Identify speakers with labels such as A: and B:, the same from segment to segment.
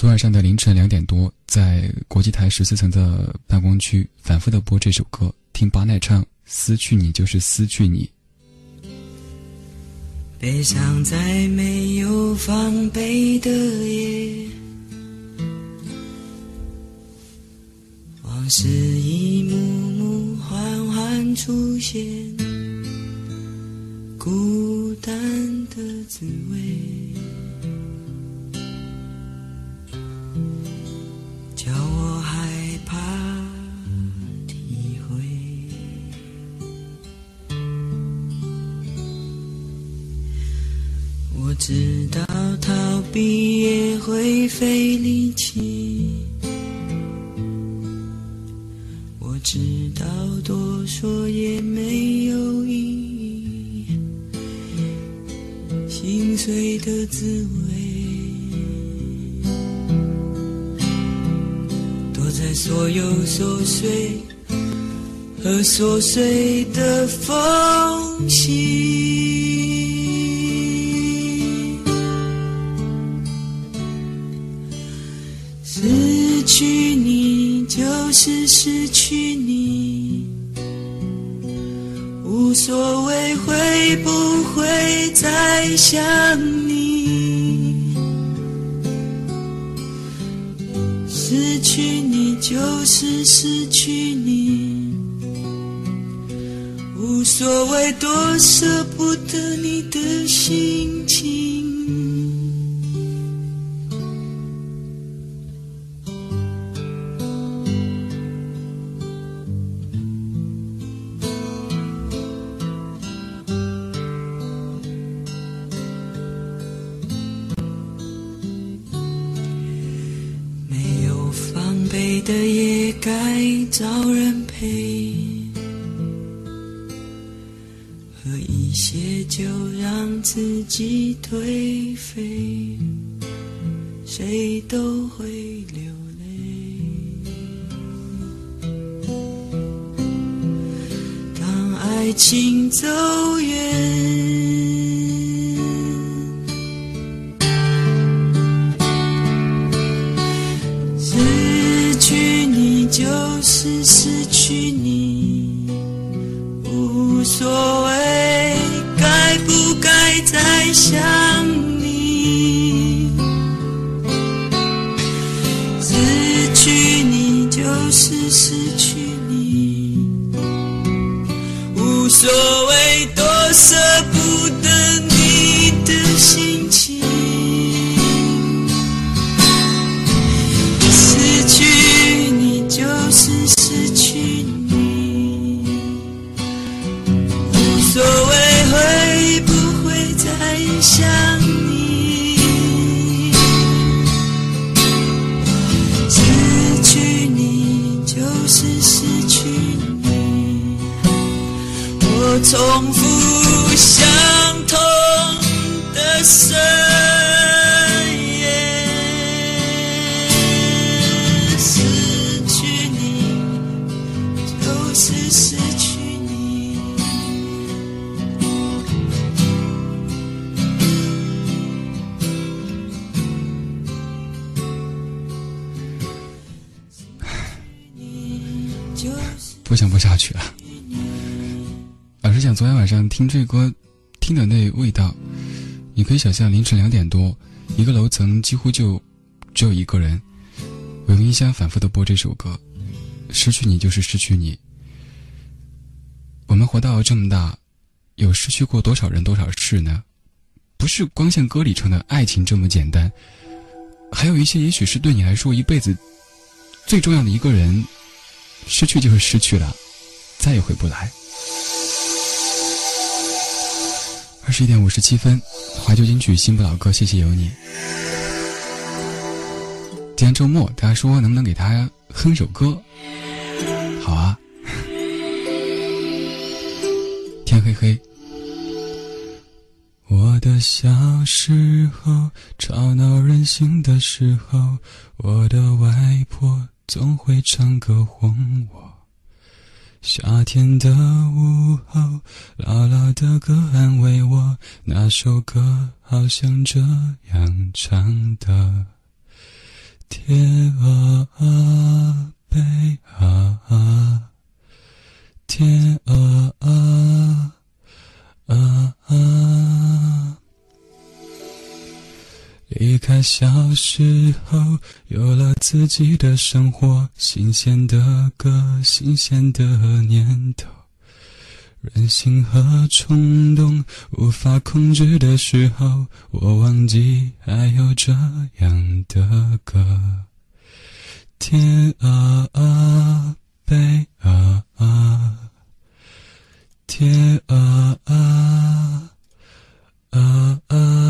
A: 昨晚上的凌晨两点多，在国际台十四层的办公区反复的播这首歌，听巴奈唱《失去你就是失去你》。
B: 悲伤在没有防备的夜，往事一幕幕缓缓出现，孤单的滋味。知道逃避也会费力气，我知道多说也没有意义，心碎的滋味躲。在所有琐碎和琐碎的缝隙，失去你就是失去你，无所谓会不会再想你，失去你。就是失去你，无所谓多舍不得你的心情。悲的也该找人陪，喝一些酒让自己颓废，谁都会流泪。当爱情走远。还在想你？失去你就是失去你，无所谓，多舍不得重复相同的声音，失去你就是失去你。
A: 不想播下去了。老实讲，昨天晚上听这歌，听的那味道，你可以想象凌晨两点多，一个楼层几乎就只有一个人，我用音箱反复的播这首歌，失去你就是失去你。我们活到这么大，有失去过多少人多少事呢？不是光像歌里唱的爱情这么简单，还有一些也许是对你来说一辈子最重要的一个人，失去就是失去了，再也回不来。二十一点五十七分，怀旧金曲新不老歌，谢谢有你。今天周末，大家说能不能给他哼首歌？好啊。天黑黑。我的小时候，吵闹任性的时候，我的外婆总会唱歌哄我。夏天的午后，姥姥的歌安慰我，那首歌好像这样唱的：天鹅啊，贝啊，天鹅，离开小时候，有了自己的生活，新鲜的歌，新鲜的念头。任性和冲动无法控制的时候，我忘记还有这样的歌。天啊啊，北啊啊，天啊啊，啊啊。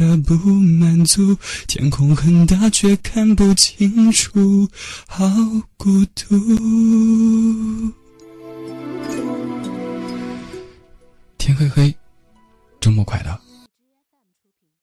A: 的不满足天空很大却看不清楚好孤独。天黑黑周末快乐。